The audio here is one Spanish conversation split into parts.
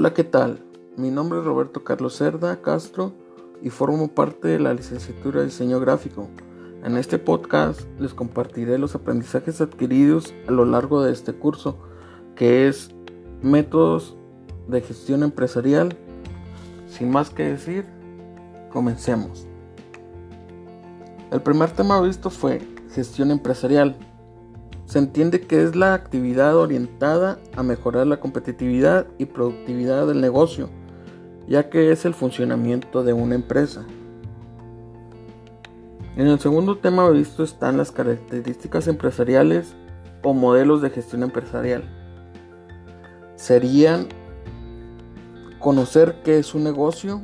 Hola, ¿qué tal? Mi nombre es Roberto Carlos Cerda Castro y formo parte de la licenciatura de diseño gráfico. En este podcast les compartiré los aprendizajes adquiridos a lo largo de este curso, que es métodos de gestión empresarial. Sin más que decir, comencemos. El primer tema visto fue gestión empresarial. Se entiende que es la actividad orientada a mejorar la competitividad y productividad del negocio, ya que es el funcionamiento de una empresa. En el segundo tema visto están las características empresariales o modelos de gestión empresarial. Serían conocer qué es un negocio,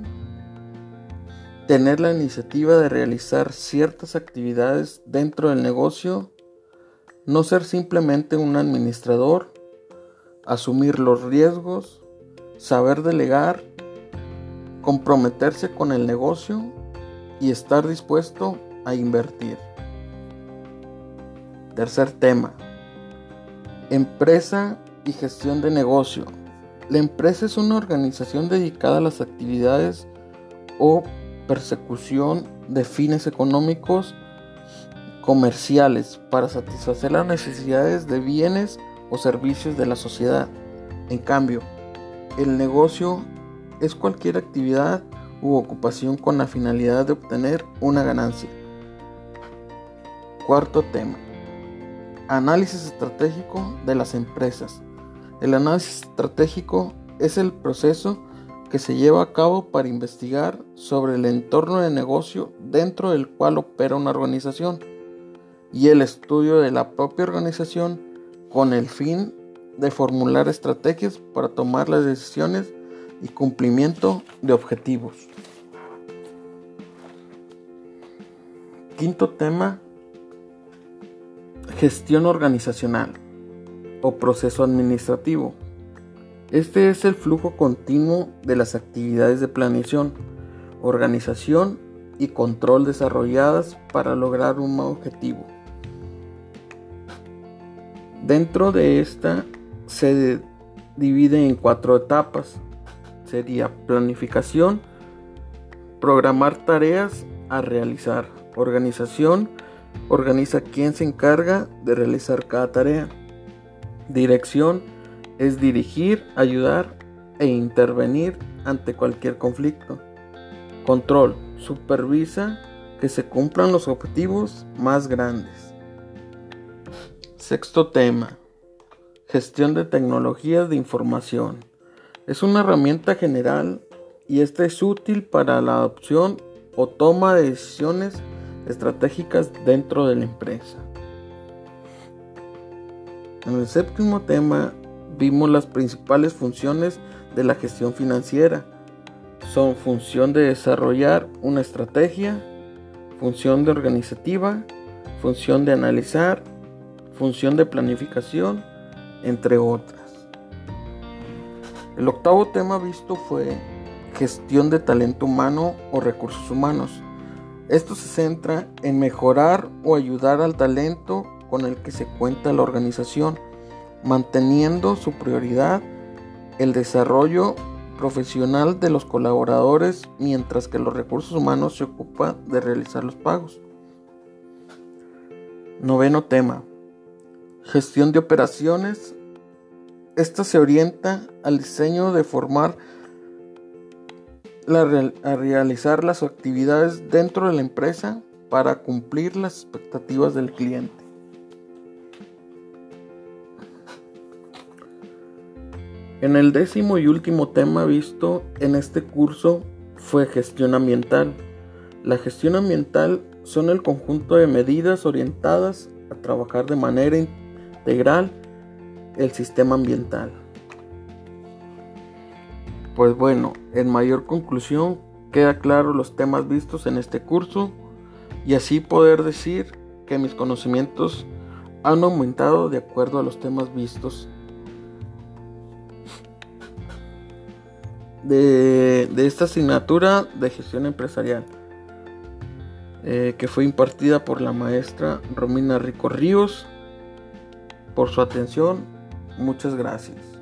tener la iniciativa de realizar ciertas actividades dentro del negocio, no ser simplemente un administrador, asumir los riesgos, saber delegar, comprometerse con el negocio y estar dispuesto a invertir. Tercer tema. Empresa y gestión de negocio. La empresa es una organización dedicada a las actividades o persecución de fines económicos comerciales para satisfacer las necesidades de bienes o servicios de la sociedad. En cambio, el negocio es cualquier actividad u ocupación con la finalidad de obtener una ganancia. Cuarto tema. Análisis estratégico de las empresas. El análisis estratégico es el proceso que se lleva a cabo para investigar sobre el entorno de negocio dentro del cual opera una organización y el estudio de la propia organización con el fin de formular estrategias para tomar las decisiones y cumplimiento de objetivos. Quinto tema, gestión organizacional o proceso administrativo. Este es el flujo continuo de las actividades de planeación, organización y control desarrolladas para lograr un objetivo. Dentro de esta se divide en cuatro etapas. Sería planificación, programar tareas a realizar, organización, organiza quién se encarga de realizar cada tarea, dirección, es dirigir, ayudar e intervenir ante cualquier conflicto. Control, supervisa que se cumplan los objetivos más grandes. Sexto tema. Gestión de tecnologías de información. Es una herramienta general y esta es útil para la adopción o toma de decisiones estratégicas dentro de la empresa. En el séptimo tema vimos las principales funciones de la gestión financiera. Son función de desarrollar una estrategia, función de organizativa, función de analizar función de planificación, entre otras. El octavo tema visto fue gestión de talento humano o recursos humanos. Esto se centra en mejorar o ayudar al talento con el que se cuenta la organización, manteniendo su prioridad el desarrollo profesional de los colaboradores mientras que los recursos humanos se ocupan de realizar los pagos. Noveno tema, Gestión de operaciones. Esta se orienta al diseño de formar a realizar las actividades dentro de la empresa para cumplir las expectativas del cliente. En el décimo y último tema visto en este curso fue gestión ambiental. La gestión ambiental son el conjunto de medidas orientadas a trabajar de manera integral el sistema ambiental. Pues bueno, en mayor conclusión queda claro los temas vistos en este curso y así poder decir que mis conocimientos han aumentado de acuerdo a los temas vistos de, esta asignatura de gestión empresarial eh, que fue impartida por la maestra Romina Rico Ríos por su atención. Muchas gracias.